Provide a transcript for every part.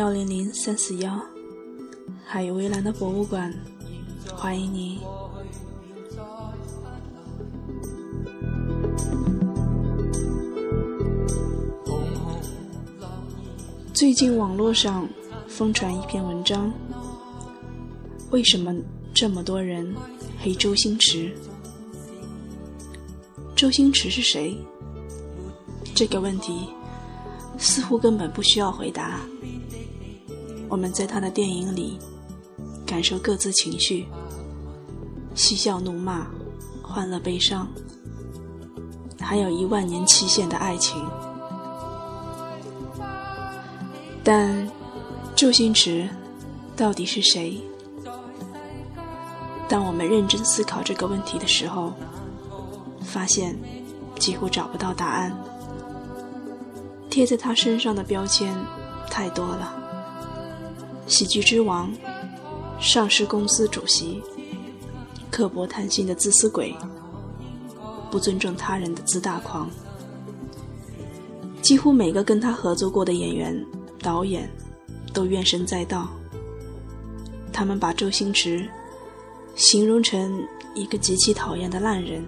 幺零零三四幺，还有蔚蓝的博物馆，欢迎你。最近网络上疯传一篇文章，为什么这么多人黑周星驰？周星驰是谁？这个问题似乎根本不需要回答。我们在他的电影里感受各自情绪，嬉笑怒骂，欢乐悲伤，还有一万年期限的爱情。但周星驰到底是谁？当我们认真思考这个问题的时候，发现几乎找不到答案。贴在他身上的标签太多了：喜剧之王、上市公司主席、刻薄贪心的自私鬼、不尊重他人的自大狂。几乎每个跟他合作过的演员。导演都怨声载道，他们把周星驰形容成一个极其讨厌的烂人。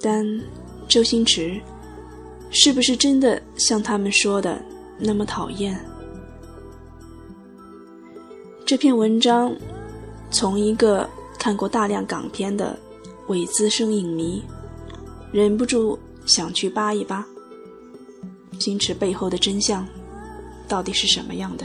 但周星驰是不是真的像他们说的那么讨厌？这篇文章从一个看过大量港片的伪资深影迷，忍不住想去扒一扒。星驰背后的真相到底是什么样的？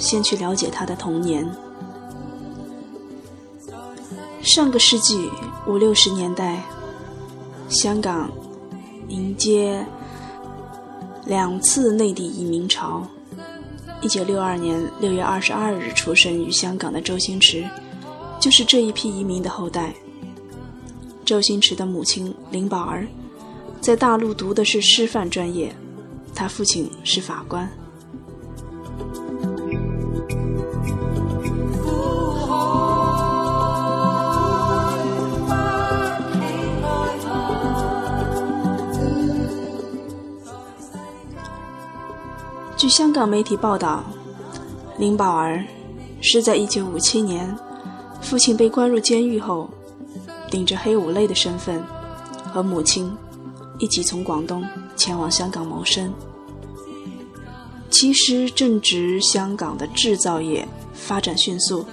先去了解他的童年。上个世纪五六十年代，香港迎接两次内地移民潮。一九六二年六月二十二日出生于香港的周星驰，就是这一批移民的后代。周星驰的母亲林宝儿，在大陆读的是师范专业，他父亲是法官。香港媒体报道，林宝儿是在1957年父亲被关入监狱后。顶着黑五类的身份，和母亲一起从广东前往香港谋生。其实正值香港的制造业发展迅速，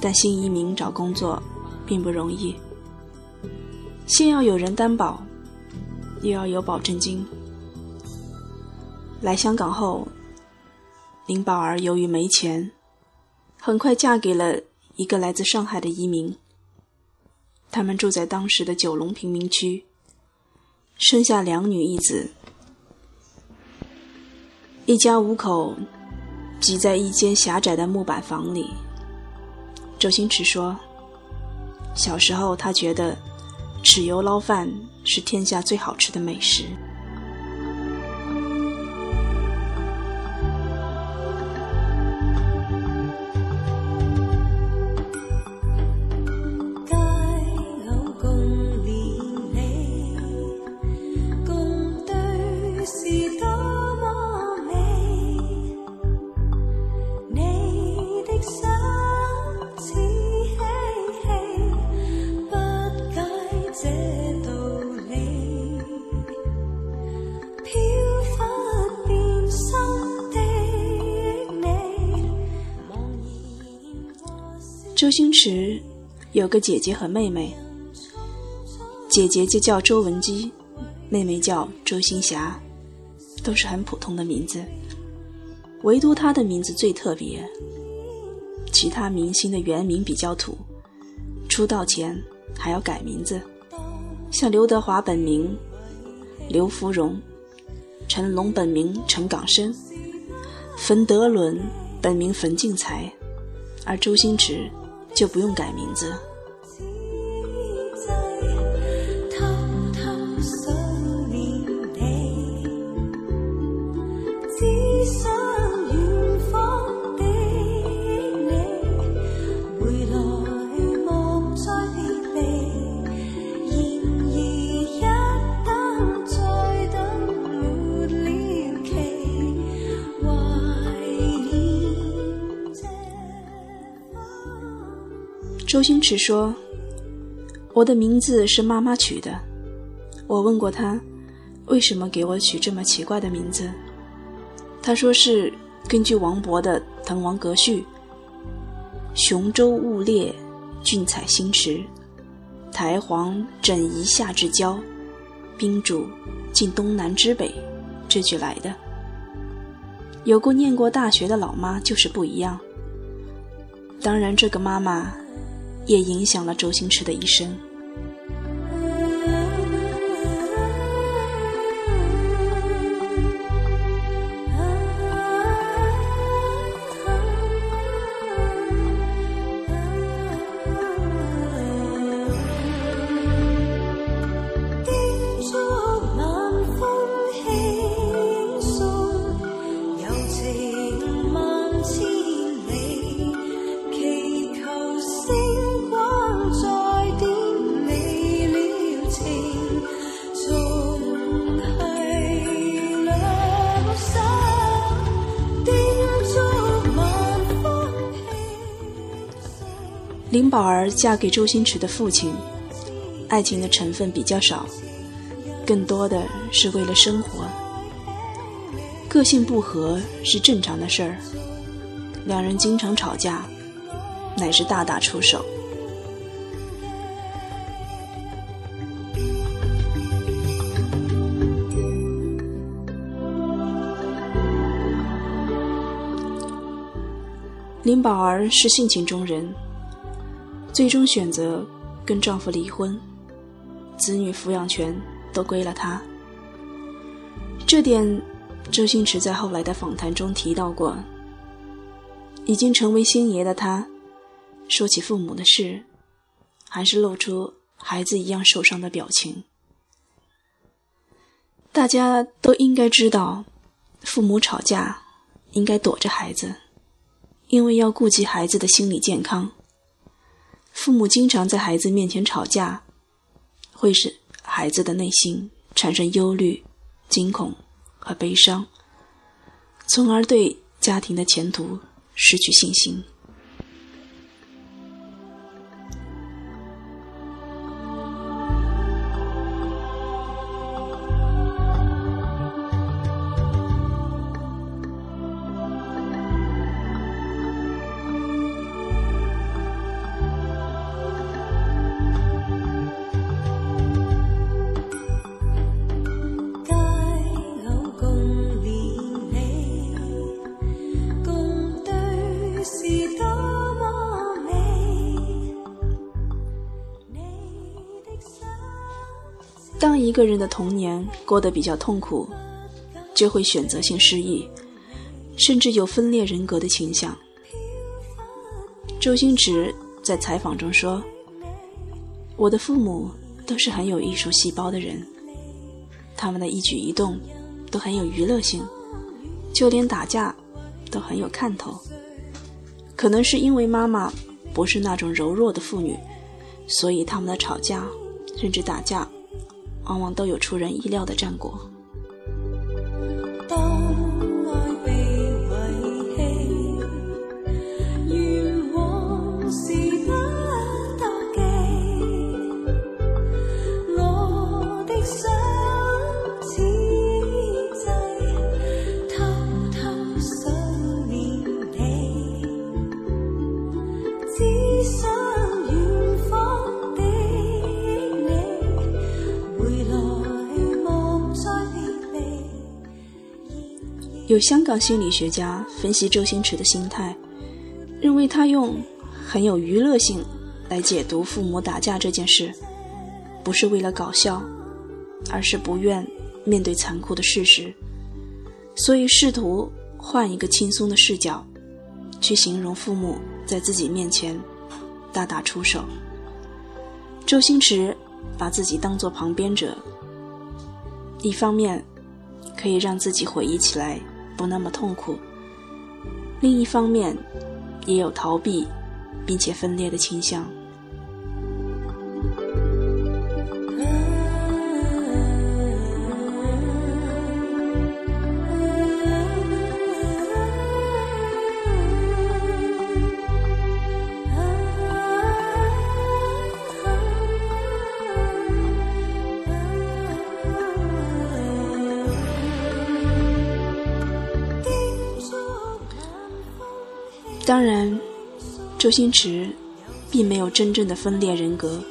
但新移民找工作并不容易。先要有人担保，又要有保证金。来香港后，林宝儿由于没钱，很快嫁给了一个来自上海的移民。他们住在当时的九龙贫民区，生下两女一子，一家五口挤在一间狭窄的木板房里。周星驰说：“小时候，他觉得豉油捞饭是天下最好吃的美食。”周星驰有个姐姐和妹妹，姐姐就叫周文姬，妹妹叫周星霞，都是很普通的名字，唯独她的名字最特别。其他明星的原名比较土，出道前还要改名字，像刘德华本名刘芙蓉，成龙本名陈港生，冯德伦本名冯敬才，而周星驰就不用改名字。周星驰说：“我的名字是妈妈取的。我问过他，为什么给我取这么奇怪的名字？他说是根据王勃的《滕王阁序》：‘雄州雾列，俊采星驰，台隍枕夷夏之交，宾主尽东南之北’这句来的。有过念过大学的老妈就是不一样。当然，这个妈妈。”也影响了周星驰的一生。林宝儿嫁给周星驰的父亲，爱情的成分比较少，更多的是为了生活。个性不合是正常的事儿，两人经常吵架，乃至大打出手。林宝儿是性情中人。最终选择跟丈夫离婚，子女抚养权都归了她。这点，周星驰在后来的访谈中提到过。已经成为星爷的他，说起父母的事，还是露出孩子一样受伤的表情。大家都应该知道，父母吵架应该躲着孩子，因为要顾及孩子的心理健康。父母经常在孩子面前吵架，会使孩子的内心产生忧虑、惊恐和悲伤，从而对家庭的前途失去信心。个人的童年过得比较痛苦，就会选择性失忆，甚至有分裂人格的倾向。周星驰在采访中说：“我的父母都是很有艺术细胞的人，他们的一举一动都很有娱乐性，就连打架都很有看头。可能是因为妈妈不是那种柔弱的妇女，所以他们的吵架甚至打架。”往往都有出人意料的战果。有香港心理学家分析周星驰的心态，认为他用很有娱乐性来解读父母打架这件事，不是为了搞笑，而是不愿面对残酷的事实，所以试图换一个轻松的视角，去形容父母在自己面前大打出手。周星驰把自己当作旁边者，一方面可以让自己回忆起来。不那么痛苦。另一方面，也有逃避，并且分裂的倾向。当然，周星驰并没有真正的分裂人格，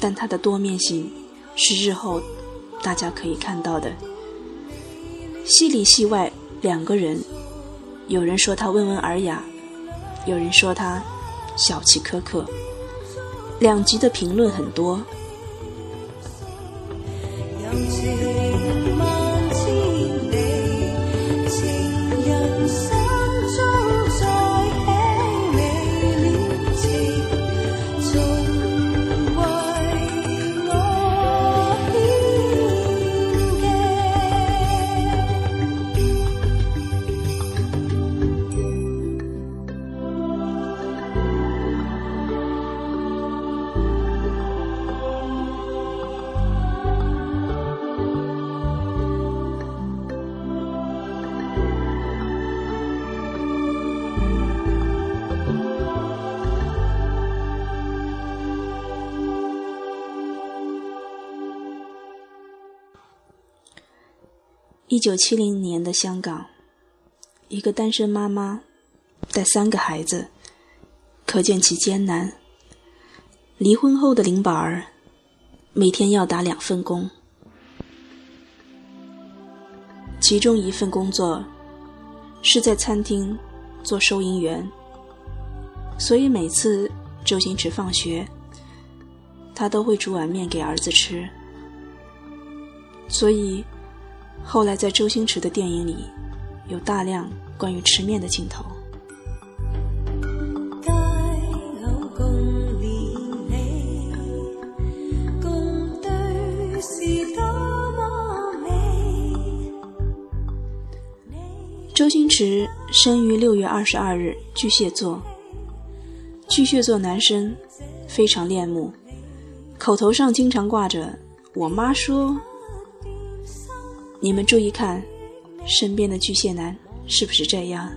但他的多面性是日后大家可以看到的。戏里戏外两个人，有人说他温文尔雅，有人说他小气苛刻，两极的评论很多。一九七零年的香港，一个单身妈妈带三个孩子，可见其艰难。离婚后的林宝儿每天要打两份工，其中一份工作是在餐厅做收银员，所以每次周星驰放学，他都会煮碗面给儿子吃，所以。后来，在周星驰的电影里，有大量关于吃面的镜头。周星驰生于六月二十二日，巨蟹座。巨蟹座男生非常恋慕，口头上经常挂着“我妈说”。你们注意看，身边的巨蟹男是不是这样？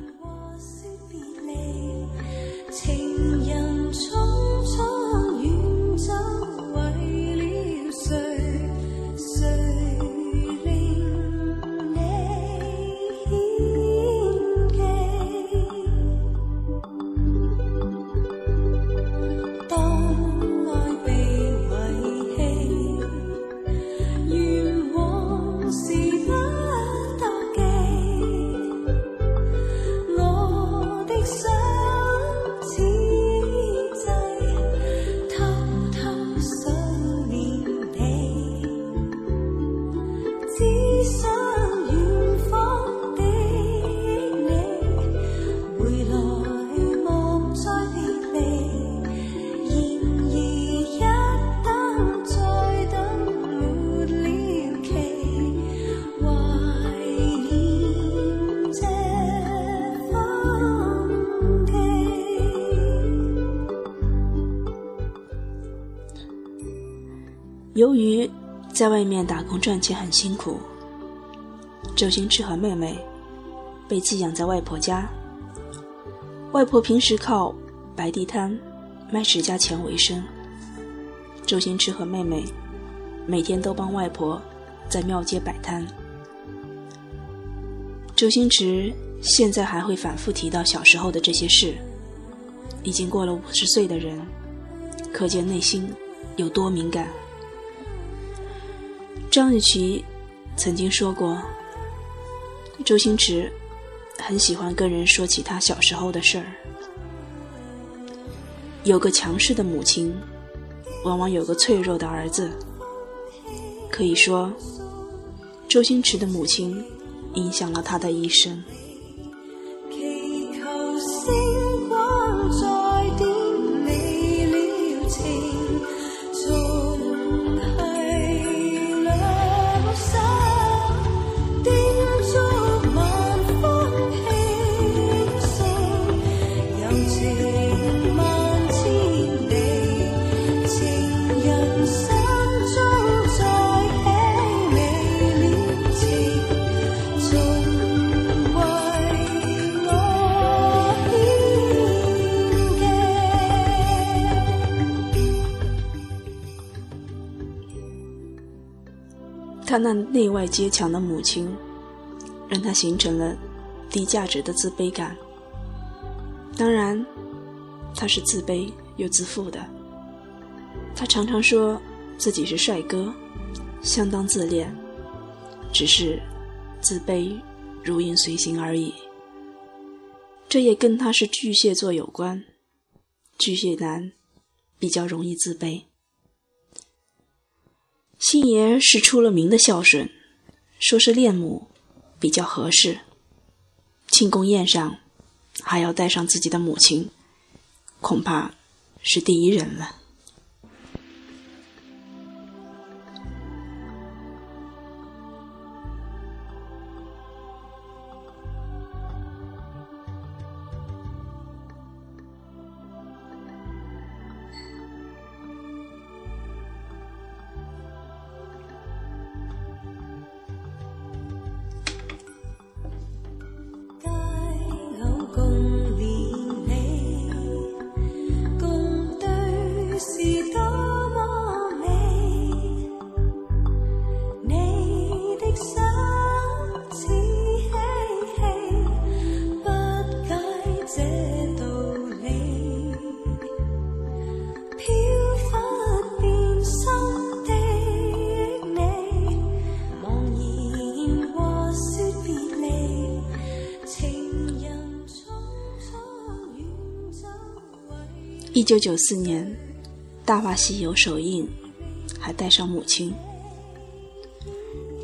由于在外面打工赚钱很辛苦，周星驰和妹妹被寄养在外婆家。外婆平时靠摆地摊、卖指甲钳为生。周星驰和妹妹每天都帮外婆在庙街摆摊。周星驰现在还会反复提到小时候的这些事。已经过了五十岁的人，可见内心有多敏感。张雨绮曾经说过：“周星驰很喜欢跟人说起他小时候的事儿。有个强势的母亲，往往有个脆弱的儿子。可以说，周星驰的母亲影响了他的一生。他那内外皆强的母亲，让他形成了低价值的自卑感。当然，他是自卑又自负的。他常常说自己是帅哥，相当自恋，只是自卑如影随形而已。这也跟他是巨蟹座有关。巨蟹男比较容易自卑。星爷是出了名的孝顺，说是恋母比较合适。庆功宴上还要带上自己的母亲，恐怕是第一人了。一九九四年，《大话西游》首映，还带上母亲。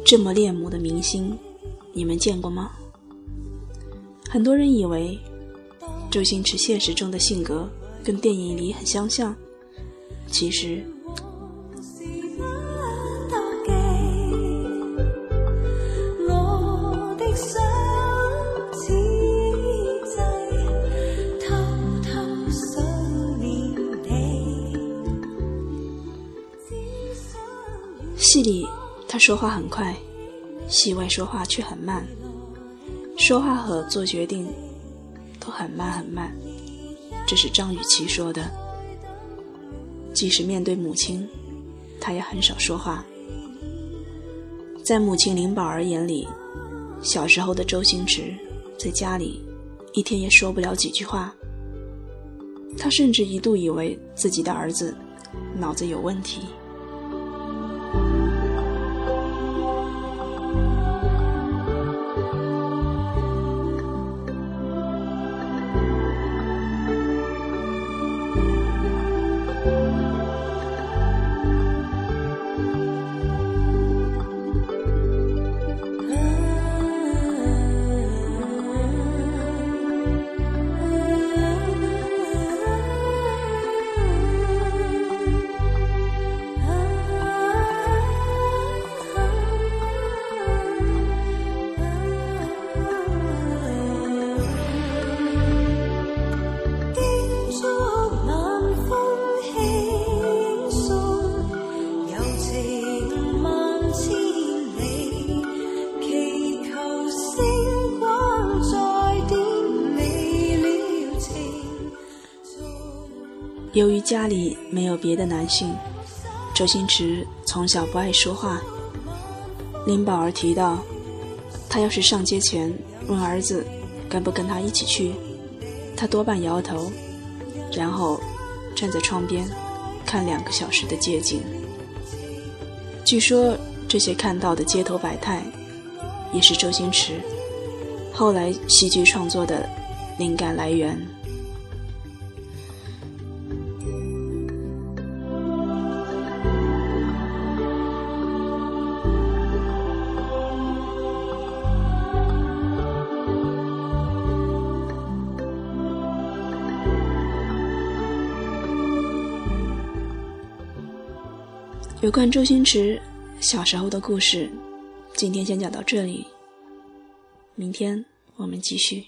这么恋母的明星，你们见过吗？很多人以为周星驰现实中的性格跟电影里很相像，其实。说话很快，戏外说话却很慢，说话和做决定都很慢很慢。这是张雨绮说的。即使面对母亲，他也很少说话。在母亲林宝儿眼里，小时候的周星驰在家里一天也说不了几句话。他甚至一度以为自己的儿子脑子有问题。由于家里没有别的男性，周星驰从小不爱说话。林宝儿提到，他要是上街前问儿子跟不跟他一起去，他多半摇头，然后站在窗边看两个小时的街景。据说这些看到的街头百态，也是周星驰后来戏剧创作的灵感来源。有关周星驰小时候的故事，今天先讲到这里。明天我们继续。